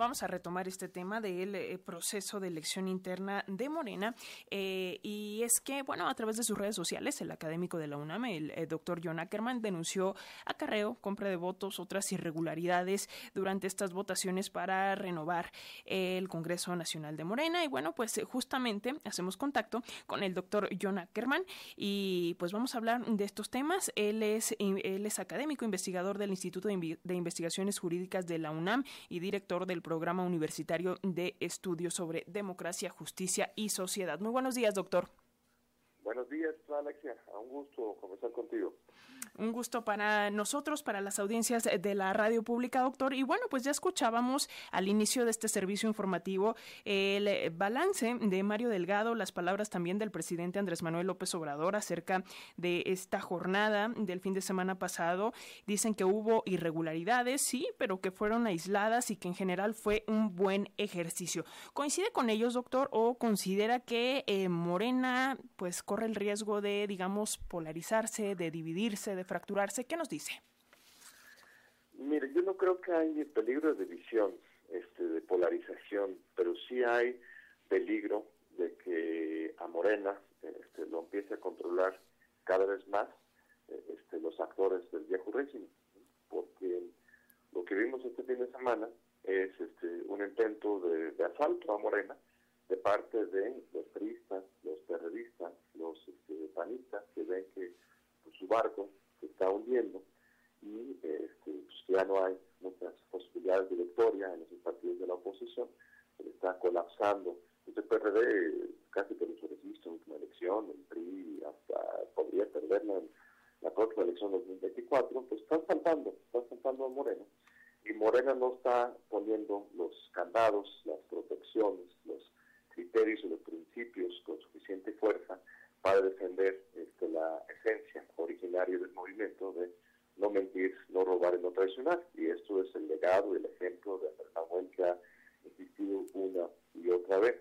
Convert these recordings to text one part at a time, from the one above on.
vamos a retomar este tema del eh, proceso de elección interna de Morena. Eh, y es que, bueno, a través de sus redes sociales, el académico de la UNAM, el, doctor John Ackerman, denunció acarreo, compra de votos, otras irregularidades durante estas votaciones para renovar el Congreso Nacional de Morena. Y bueno, pues justamente hacemos contacto con el doctor John Ackerman y pues vamos a hablar de estos temas. Él es, él es académico, investigador del Instituto de Investigaciones Jurídicas de la UNAM y director del Programa Universitario de Estudios sobre Democracia, Justicia y Sociedad. Muy buenos días, doctor. Buenos días, Alexia. Un gusto conversar contigo. Un gusto para nosotros, para las audiencias de la radio pública, doctor. Y bueno, pues ya escuchábamos al inicio de este servicio informativo el balance de Mario Delgado, las palabras también del presidente Andrés Manuel López Obrador acerca de esta jornada del fin de semana pasado. Dicen que hubo irregularidades, sí, pero que fueron aisladas y que en general fue un buen ejercicio. ¿Coincide con ellos, doctor, o considera que eh, Morena, pues, corre el riesgo de, digamos, polarizarse, de dividirse, de fracturarse? ¿Qué nos dice? Mire, yo no creo que hay peligro de división, este, de polarización, pero sí hay peligro de que a Morena este, lo empiece a controlar cada vez más este, los actores del viejo régimen, porque lo que vimos este fin de semana es este, un intento de asalto a Morena de parte de la próxima elección 2024, pues están saltando, están saltando a Morena. Y Morena no está poniendo los candados, las protecciones, los criterios y los principios con suficiente fuerza para defender este, la esencia originaria del movimiento de no mentir, no robar y no traicionar. Y esto es el legado y el ejemplo de Andrés Manuel que ha existido una y otra vez.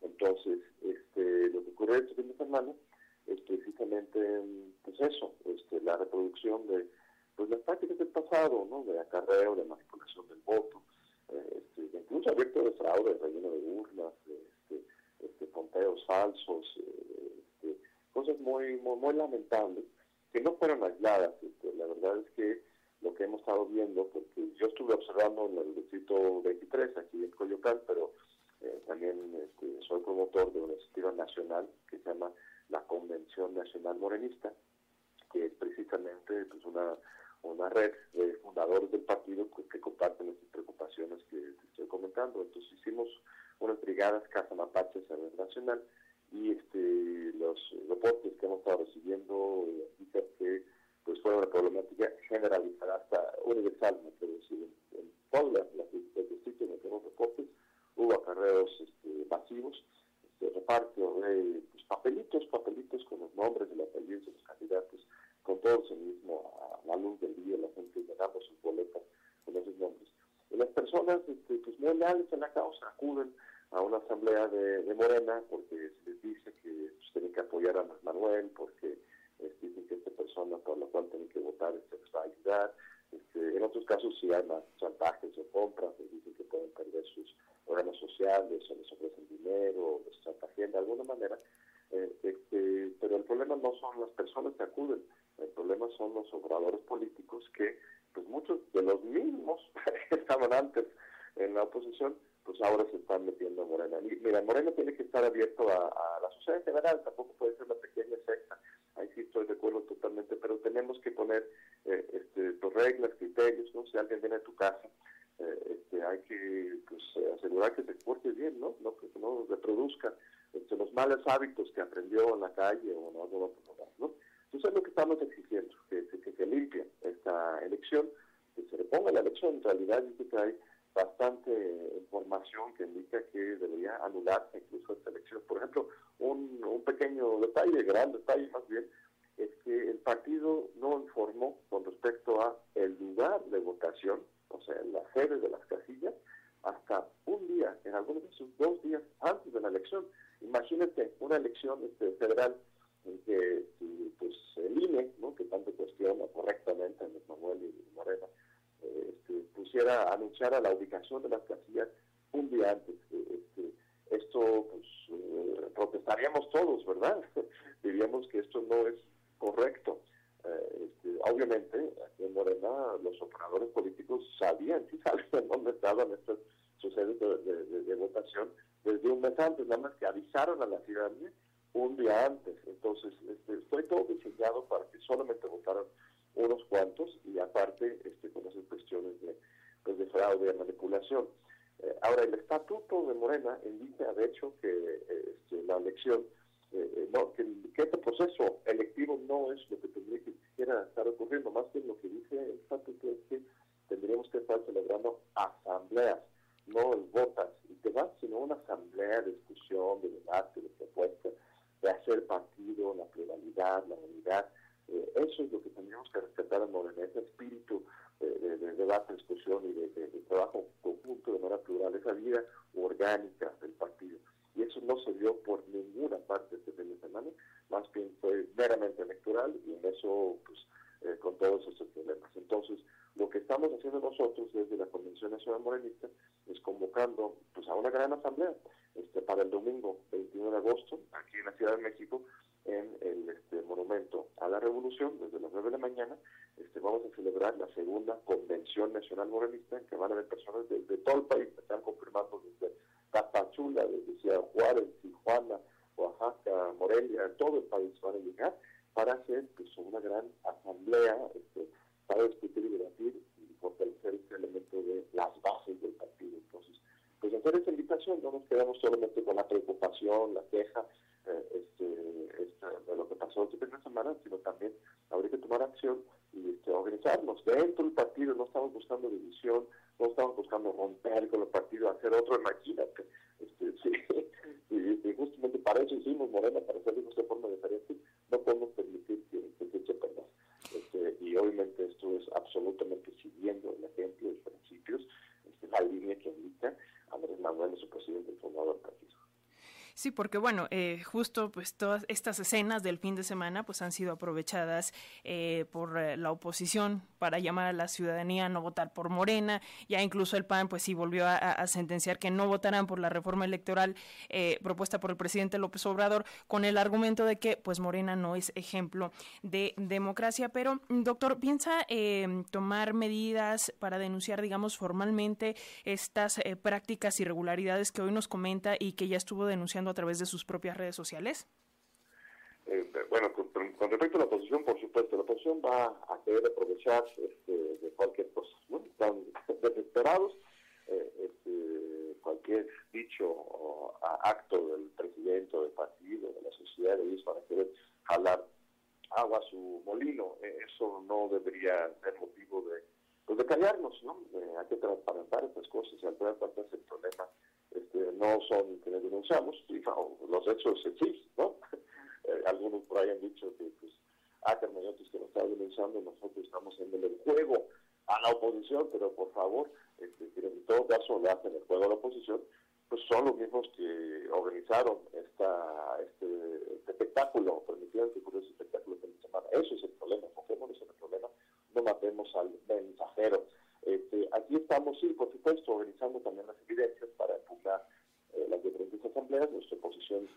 Entonces, este, lo que ocurre este fin de semana es precisamente pues eso, este, la reproducción de pues las prácticas del pasado, ¿no? de acarreo, de manipulación del voto, eh, este, incluso abierto de fraude, de relleno de urnas, ponteos falsos, eh, este, cosas muy, muy, lamentables, que no fueron aisladas. Este, la verdad es que lo que hemos estado viendo, porque yo estuve observando en el distrito 23, aquí en Coyoacán, pero eh, también este, soy promotor de una iniciativa nacional que se llama la Convención Nacional Morenista, que es precisamente pues, una, una red de fundadores del partido pues, que comparten estas preocupaciones que te estoy comentando. Entonces hicimos unas brigadas Casa Mapaches a nivel nacional y este los reportes que hemos estado recibiendo indican que pues fue una problemática generalizada hasta universal, me quiero decir, en, todas las, personas este, pues muy leales en la causa acuden a una asamblea de, Morena porque se les dice que pues, tienen que apoyar a Manuel, porque dicen que esta persona por la cual tienen que votar este, les va a ayudar. Este, en otros casos si hay más chantajes o compras, les dicen que pueden perder sus órganos sociales o les ofrecen dinero o les chantajean de alguna manera. Eh, este, pero el problema no son las personas que acuden, el problema son los obradores políticos que, pues muchos de los mismos que estaban antes en la oposición, pues ahora se están metiendo a Morena. Mira, Morena tiene que estar abierto a, la sociedad en general, tampoco puede ser una pequeña secta, ahí sí estoy de acuerdo totalmente, pero tenemos que poner eh, este, tus reglas, criterios, ¿no? Si alguien viene a tu casa, eh, este, hay que pues, asegurar que se porte bien, ¿no? no que no reproduzca este, los malos hábitos que aprendió en la calle o en otro lugar, ¿no? Entonces es lo que estamos exigiendo, que, que, se limpie esta elección, que se reponga la elección, en realidad dice que hay bastante información que indica que debería anularse incluso esta elección. Por ejemplo, un, un pequeño detalle, gran detalle más bien, es que el partido no informó con respecto a el lugar de votación, o sea, la sede de las casillas, hasta un día, en algunos casos dos días antes de la elección. Imagínate una elección este, federal en que pues, el INE, ¿no? que tanto cuestiona correctamente a Manuel y Morena, pusiera, anunciara la ubicación de las casillas un día antes. Este, esto, pues, eh, protestaríamos todos, ¿verdad? Diríamos que esto no es correcto. Eh, este, obviamente, aquí en Morena, los operadores políticos sabían, sí sabían dónde estaban estas sucesos de, de, votación desde un mes antes, nada más que avisaron a la ciudadanía un día antes. Entonces, este, fue todo diseñado para que solamente votaran unos cuantos y aparte este, con esas cuestiones de, de fraude, de manipulación. Eh, ahora, el estatuto de Morena indica, de hecho, que este, la elección, eh, eh, no, que, este proceso electivo no es lo que tendría que siquiera estar ocurriendo, más bien lo que dice el estatuto es que tendríamos que estar celebrando asambleas, no votas y demás, sino una asamblea de discusión, de debate, de propuesta, de hacer partido, la pluralidad, la unidad. eso es lo que tendríamos que respetar en Morena, ese espíritu de, debate, discusión y de, trabajo conjunto de manera plural, esa vida orgánica del partido. Y eso no se dio por ninguna parte este fin de semana, más bien fue meramente electoral y en eso, pues, eh, con todos esos problemas. Entonces, lo que estamos haciendo nosotros desde la Convención Nacional Morenista es convocando pues, a una gran asamblea este, para el domingo 21 de agosto, aquí en la Ciudad de México, en el este, Monumento a la Revolución, desde las 9 de la mañana, vamos a celebrar la segunda Convención Nacional Morenista, en que van a haber personas de, todo el país, están confirmando desde Tapachula, desde Ciudad Juárez, Tijuana, Oaxaca, Morelia, todo el país van a llegar para hacer pues, una gran asamblea este, para discutir y debatir y fortalecer este elemento de las bases del partido. Entonces, pues hacer esa invitación, no nos quedamos solamente con la preocupación, la queja, eh, de lo que pasó este fin de semana, sino también habría que tomar acción este, organizarnos dentro del partido. No estamos buscando división, no estamos buscando romper con el partido, hacer otro, imagínate. Este, sí, y, justamente para eso hicimos Morena, para hacerlo de forma diferente. No podemos permitir que, se eche perder. Este, y obviamente esto es absolutamente siguiendo el ejemplo, los principios, este, la línea que indica Andrés Manuel, su presidente, el fundador del. Sí, porque bueno, eh, justo pues todas estas escenas del fin de semana pues han sido aprovechadas eh, por eh, la oposición para llamar a la ciudadanía a no votar por Morena. Ya incluso el PAN pues sí volvió a, sentenciar que no votarán por la reforma electoral propuesta por el presidente López Obrador con el argumento de que pues Morena no es ejemplo de democracia. Pero doctor, ¿piensa tomar medidas para denunciar digamos formalmente estas prácticas irregularidades que hoy nos comenta y que ya estuvo denunciando a través de sus propias redes sociales? Eh, bueno, con, respecto a la oposición, por supuesto, la oposición va a querer aprovechar este, de cualquier cosa. ¿no? Están desesperados. Eh, este, cualquier dicho o acto del presidente del partido, de la sociedad, ellos van a querer jalar agua a su molino. Eh, eso no debería ser motivo de, pues de callarnos, ¿no? hay que transparentar estas cosas y al final el problema no son que denunciamos, los hechos existen, ¿no? Eh, algunos por ahí han dicho que, pues, Ackerman y otros que nos están denunciando, nosotros estamos en el juego a la oposición, pero por favor, este, en todo caso le hacen el juego a la oposición, pues son los mismos que organizaron este, este espectáculo, permitieron que ocurriera ese espectáculo de semana. Eso es el problema, enfoquémonos en el problema, no matemos al mensajero. Este, aquí estamos, sí, por supuesto, organizando también las evidencias para impugnar eh, las diferentes asambleas.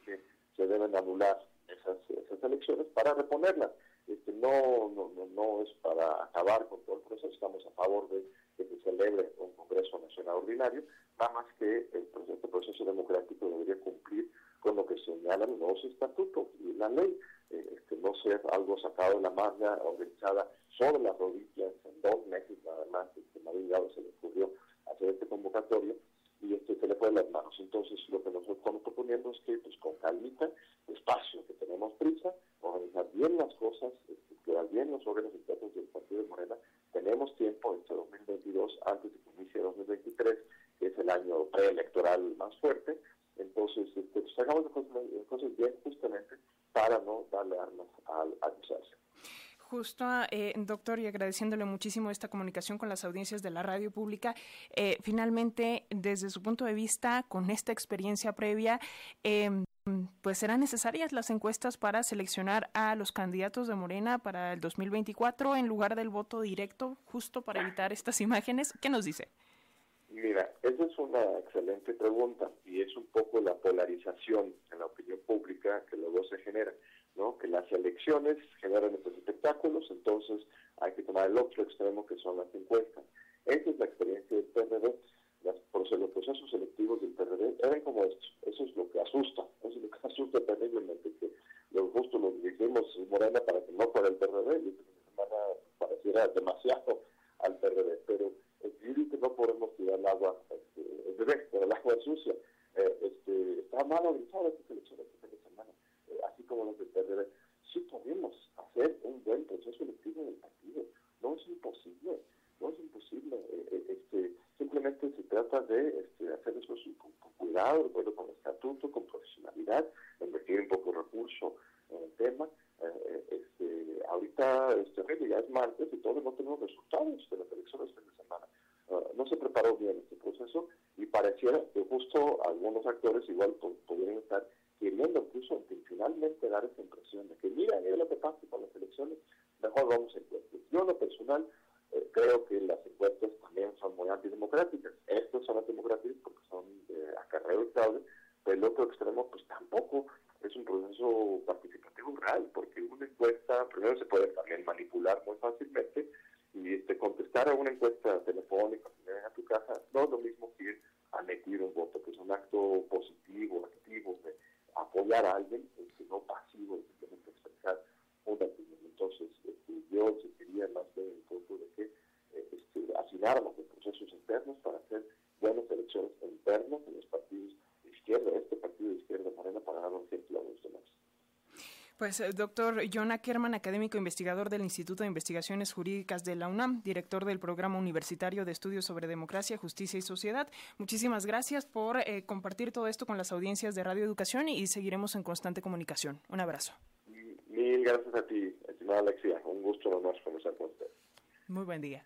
Que se deben anular esas, esas elecciones para reponerlas. Este, no, no, no, es para acabar con todo el proceso, estamos a favor de que se celebre un Congreso Nacional Ordinario, nada más que el, este proceso democrático debería cumplir con lo que señalan los estatutos y la ley, eh, este, no ser algo sacado de la manga, organizada sobre las rodillas en dos meses nada más, este, María se le ocurrió hacer este convocatorio y este se le fue las manos. Entonces lo que nosotros estamos proponiendo es que pues con calmita, despacio, que tenemos prisa, organizar bien las cosas, este, quedar bien los órganos internos del Partido de Morena, tenemos tiempo este 2022 antes de que inicie 2023, que es el año preelectoral más fuerte, entonces este, pues, hagamos las cosas, bien justamente para no darle armas al adversario. Justo, eh, doctor, y agradeciéndole muchísimo esta comunicación con las audiencias de la radio pública, eh, finalmente, desde su punto de vista, con esta experiencia previa, eh, pues serán necesarias las encuestas para seleccionar a los candidatos de Morena para el 2024 en lugar del voto directo, justo para evitar estas imágenes. ¿Qué nos dice? Mira, esa es una excelente pregunta y es un poco la polarización en la opinión pública que luego se genera, ¿no? Que las elecciones generan estos espectáculos, entonces hay que tomar el otro extremo que son las encuestas. Esa es la experiencia del PRD. Las, los procesos selectivos del PRD eran como esto. Eso es lo que asusta, eso es lo que asusta terriblemente, que lo justo lo dijimos Morena para que no fuera el PRD y esta semana pareciera demasiado al PRD, pero el que no podemos tirar el agua, este, el bebé, el agua sucia. Eh, este, está mal esta semana, eh. Sí podemos hacer un buen proceso electivo del partido, no es imposible, no es imposible. Eh, este, simplemente se trata de este, hacer eso con, cuidado, de acuerdo con estatuto, con profesionalidad, invertir un poco de recurso en el tema. este, ahorita este, ya es martes y todos no tenemos resultados de las elecciones de la semana. Ah, no se preparó bien este proceso y pareciera que justo algunos actores igual podrían estar queriendo incluso intencionalmente dar esa impresión de que mira, mira lo que pasa con las elecciones, mejor vamos a encuestas. Yo en lo personal eh, creo que las encuestas también son muy antidemocráticas. Estas son antidemocráticas porque son de pero el otro extremo pues tampoco es un proceso participativo real, porque una encuesta primero se puede también manipular muy fácilmente y este, contestar a una encuesta telefónica a tu casa no es lo mismo que ir a emitir un voto, que es un acto positivo, activo, de apoyar a alguien, Pues, eh, doctor John Ackerman, académico investigador del Instituto de Investigaciones Jurídicas de la UNAM, director del Programa Universitario de Estudios sobre Democracia, Justicia y Sociedad. Muchísimas gracias por eh, compartir todo esto con las audiencias de Radio Educación y seguiremos en constante comunicación. Un abrazo. Mil gracias a ti, estimada Alexia. Un gusto nomás conversar con usted. Muy buen día.